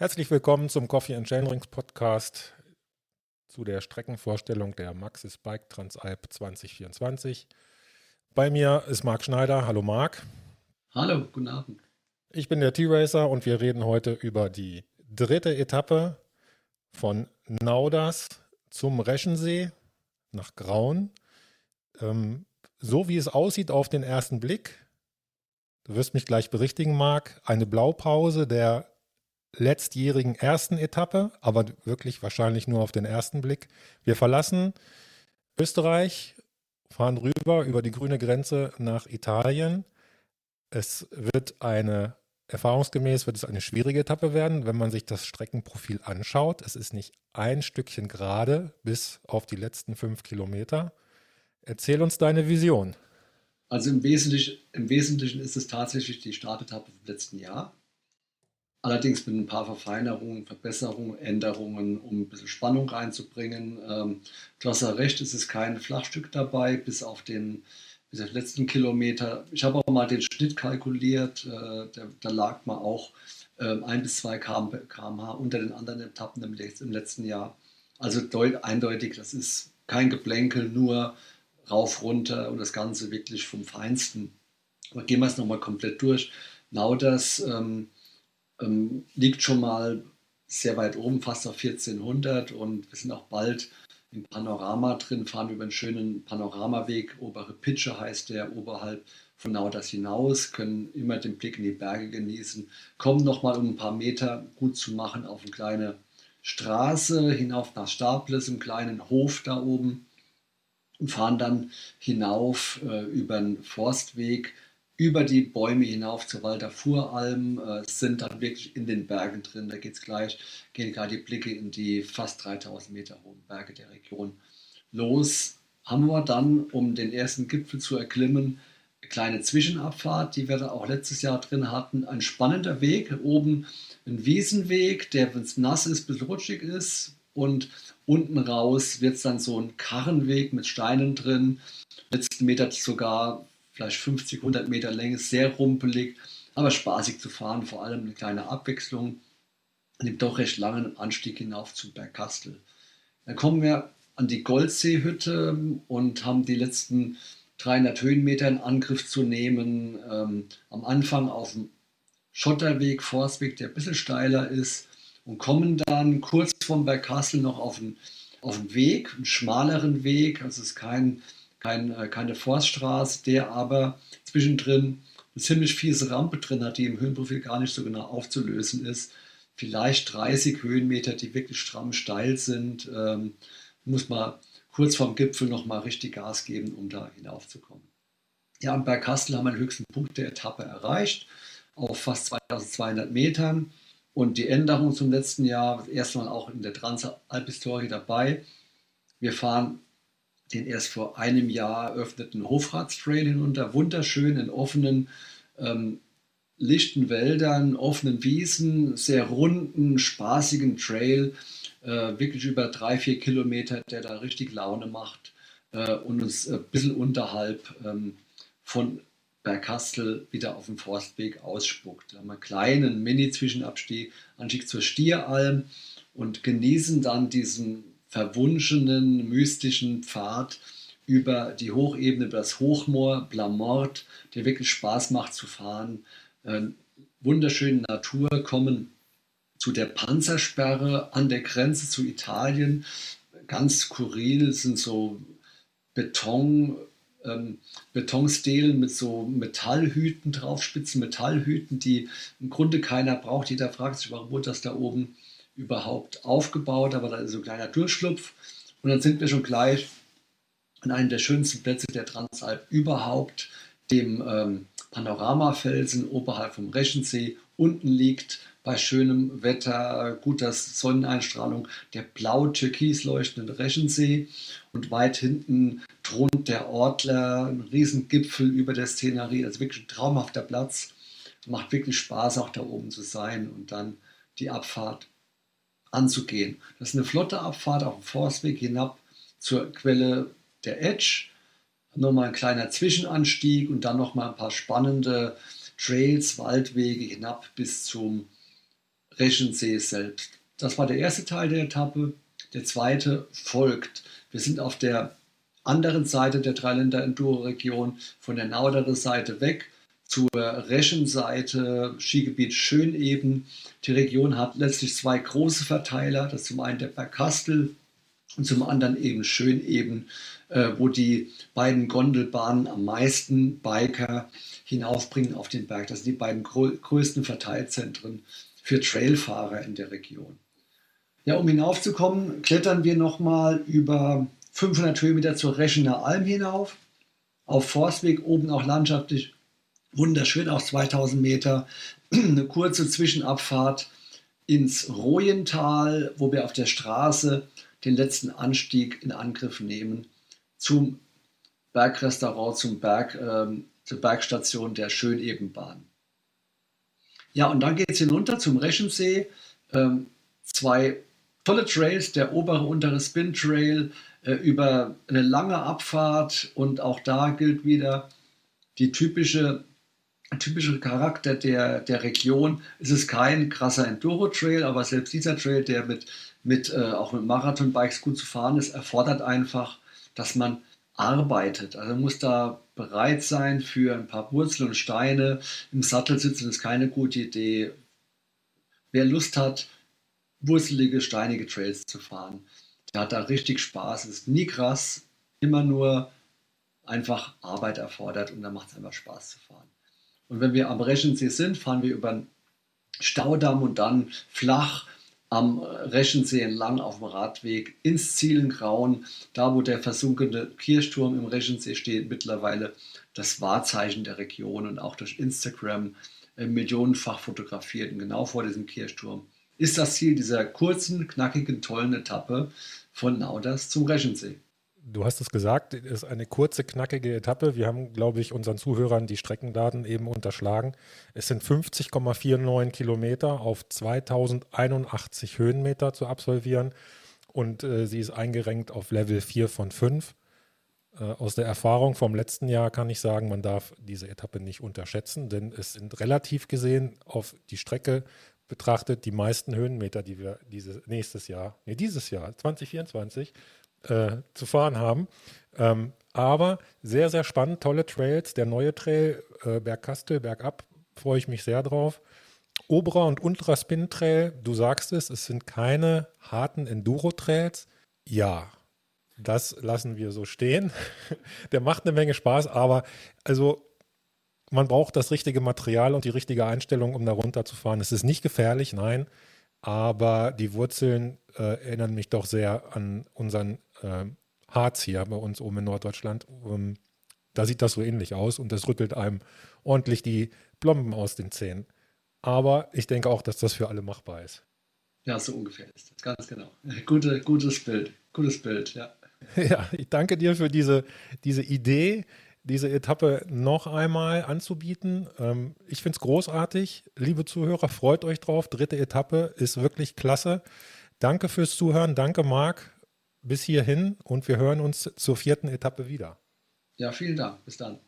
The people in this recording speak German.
Herzlich willkommen zum Coffee and Chainrings Podcast zu der Streckenvorstellung der Maxis Bike Transalp 2024. Bei mir ist Marc Schneider. Hallo Marc. Hallo, guten Abend. Ich bin der T-Racer und wir reden heute über die dritte Etappe von Nauders zum Reschensee nach Graun. Ähm, so wie es aussieht auf den ersten Blick, du wirst mich gleich berichtigen, Marc, eine Blaupause der letztjährigen ersten Etappe, aber wirklich wahrscheinlich nur auf den ersten Blick. Wir verlassen Österreich, fahren rüber über die grüne Grenze nach Italien. Es wird eine, erfahrungsgemäß wird es eine schwierige Etappe werden, wenn man sich das Streckenprofil anschaut. Es ist nicht ein Stückchen gerade bis auf die letzten fünf Kilometer. Erzähl uns deine Vision. Also im Wesentlichen, im Wesentlichen ist es tatsächlich die Startetappe vom letzten Jahr. Allerdings mit ein paar Verfeinerungen, Verbesserungen, Änderungen, um ein bisschen Spannung reinzubringen. Ähm, recht, es ist kein Flachstück dabei, bis auf den, bis auf letzten Kilometer. Ich habe auch mal den Schnitt kalkuliert, äh, da lag man auch äh, ein bis zwei km/h unter den anderen Etappen im, im letzten Jahr. Also deut, eindeutig, das ist kein Geplänkel, nur rauf, runter und das Ganze wirklich vom Feinsten. Aber gehen wir es nochmal komplett durch. Nauders ähm, ähm, liegt schon mal sehr weit oben, fast auf 1400 und wir sind auch bald im Panorama drin, fahren über einen schönen Panoramaweg, obere Pitsche heißt der, oberhalb von Nauders hinaus, können immer den Blick in die Berge genießen, kommen nochmal um ein paar Meter gut zu machen auf eine kleine Straße hinauf nach Staples, im kleinen Hof da oben und fahren dann hinauf äh, über einen Forstweg über die Bäume hinauf zur Walter Fuhralm, äh, sind dann wirklich in den Bergen drin. Da geht's gleich, gehen gerade die Blicke in die fast 3000 Meter hohen Berge der Region los. Haben wir dann, um den ersten Gipfel zu erklimmen, eine kleine Zwischenabfahrt, die wir da auch letztes Jahr drin hatten. Ein spannender Weg, oben ein Wiesenweg, der, wenn es nass ist, bisschen rutschig ist. Und unten raus wird es dann so ein Karrenweg mit Steinen drin. Letzten Meter sogar vielleicht 50, 100 Meter Länge, sehr rumpelig, aber spaßig zu fahren, vor allem eine kleine Abwechslung an dem doch recht langen Anstieg hinauf zum Bergkastel. Dann kommen wir an die Goldseehütte und haben die letzten 300 Höhenmeter in Angriff zu nehmen. Ähm, am Anfang auf dem Schotterweg, Forstweg, der ein bisschen steiler ist und kommen dann kurz vom Bergkastel noch auf einen, auf einen Weg, einen schmaleren Weg. Also es ist kein kein, äh, keine Forststraße, der aber zwischendrin eine ziemlich fiese Rampe drin hat, die im Höhenprofil gar nicht so genau aufzulösen ist. Vielleicht 30 Höhenmeter, die wirklich stramm steil sind. Ähm, muss man kurz vorm Gipfel nochmal richtig Gas geben, um da hinaufzukommen. Ja, und bei Kastel haben wir den höchsten Punkt der Etappe erreicht, auf fast 2200 Metern. Und die Änderung zum letzten Jahr, erstmal auch in der Transalp-Historie dabei. Wir fahren den erst vor einem Jahr eröffneten Hofratstrail hinunter, wunderschön in offenen, ähm, lichten Wäldern, offenen Wiesen, sehr runden, spaßigen Trail, äh, wirklich über drei, vier Kilometer, der da richtig Laune macht äh, und uns ein bisschen unterhalb ähm, von Bergkastel wieder auf dem Forstweg ausspuckt. Da haben wir einen kleinen Mini-Zwischenabstieg, Anstieg zur Stieralm und genießen dann diesen verwunschenen, mystischen Pfad über die Hochebene, über das Hochmoor Blamort, der wirklich Spaß macht zu fahren. Äh, wunderschöne Natur, kommen zu der Panzersperre an der Grenze zu Italien. Ganz skurril sind so Beton, ähm, Betonstelen mit so Metallhüten drauf, spitzen Metallhüten, die im Grunde keiner braucht. Jeder fragt sich, warum wurde das da oben überhaupt aufgebaut, aber da ist so ein kleiner Durchschlupf. Und dann sind wir schon gleich an einem der schönsten Plätze der Transalp überhaupt, dem ähm, Panoramafelsen oberhalb vom Reschensee. Unten liegt bei schönem Wetter, guter Sonneneinstrahlung der blau-türkis leuchtende Reschensee und weit hinten thront der Ortler, ein Riesengipfel über der Szenerie, also wirklich ein traumhafter Platz. Macht wirklich Spaß, auch da oben zu sein und dann die Abfahrt anzugehen. Das ist eine flotte Abfahrt auf dem Forstweg hinab zur Quelle der Edge. Nochmal ein kleiner Zwischenanstieg und dann nochmal ein paar spannende Trails, Waldwege hinab bis zum Reschensee selbst. Das war der erste Teil der Etappe. Der zweite folgt. Wir sind auf der anderen Seite der Dreiländer Enduro-Region, von der Naudere Seite weg zur Reschenseite, Skigebiet Schöneben. Die Region hat letztlich zwei große Verteiler. Das ist zum einen der Berg Kastel und zum anderen eben Schöneben, äh, wo die beiden Gondelbahnen am meisten Biker hinaufbringen auf den Berg. Das sind die beiden größten Verteilzentren für Trailfahrer in der Region. Ja, um hinaufzukommen, klettern wir nochmal über 500 Höhenmeter zur Reschener Alm hinauf. Auf Forstweg oben auch landschaftlich wunderschön auf 2000 Meter. Eine kurze Zwischenabfahrt ins Rojental, wo wir auf der Straße den letzten Anstieg in Angriff nehmen zum Bergrestaurant, zum Berg, ähm, zur Bergstation der Schönebenbahn. Ja, und dann geht es hinunter zum Reschensee. Ähm, zwei tolle Trails, der obere und untere Spin Trail äh, über eine lange Abfahrt und auch da gilt wieder die typische typische Charakter der, der Region. Es ist kein krasser Enduro-Trail, aber selbst dieser Trail, der mit, mit äh, auch mit Marathon-Bikes gut zu fahren ist, erfordert einfach, dass man arbeitet. Also man muss da bereit sein für ein paar Wurzeln und Steine. Im Sattel sitzen ist keine gute Idee. Wer Lust hat, wurzelige, steinige Trails zu fahren, der hat da richtig Spaß. Es ist nie krass, immer nur einfach Arbeit erfordert und da macht es einfach Spaß zu fahren. Und wenn wir am Reschensee sind, fahren wir über den Staudamm und dann flach am Reschensee entlang auf dem Radweg ins Zielengrauen, da wo der versunkene Kirchturm im Reschensee steht, mittlerweile das Wahrzeichen der Region und auch durch Instagram äh, millionenfach fotografiert. Und genau vor diesem Kirchturm ist das Ziel dieser kurzen, knackigen, tollen Etappe von Nauders zum Reschensee. Du hast es gesagt, es ist eine kurze, knackige Etappe. Wir haben, glaube ich, unseren Zuhörern die Streckendaten eben unterschlagen. Es sind 50,49 Kilometer auf 2081 Höhenmeter zu absolvieren und äh, sie ist eingerenkt auf Level 4 von 5. Äh, aus der Erfahrung vom letzten Jahr kann ich sagen, man darf diese Etappe nicht unterschätzen, denn es sind relativ gesehen auf die Strecke betrachtet die meisten Höhenmeter, die wir dieses nächstes Jahr, nee, dieses Jahr, 2024, äh, zu fahren haben. Ähm, aber sehr, sehr spannend, tolle Trails. Der neue Trail, äh, Bergkastel, bergab, freue ich mich sehr drauf. Oberer und unterer Spin Trail, du sagst es, es sind keine harten Enduro-Trails. Ja, das lassen wir so stehen. Der macht eine Menge Spaß, aber also man braucht das richtige Material und die richtige Einstellung, um da runterzufahren. Es ist nicht gefährlich, nein, aber die Wurzeln äh, erinnern mich doch sehr an unseren äh, Harz hier bei uns oben in Norddeutschland. Ähm, da sieht das so ähnlich aus und das rüttelt einem ordentlich die Plomben aus den Zähnen. Aber ich denke auch, dass das für alle machbar ist. Ja, so ungefähr ist das, ganz genau. Gute, gutes Bild, gutes Bild, ja. Ja, ich danke dir für diese, diese Idee, diese Etappe noch einmal anzubieten. Ähm, ich finde es großartig. Liebe Zuhörer, freut euch drauf. Dritte Etappe ist wirklich klasse. Danke fürs Zuhören. Danke, Marc. Bis hierhin und wir hören uns zur vierten Etappe wieder. Ja, vielen Dank. Bis dann.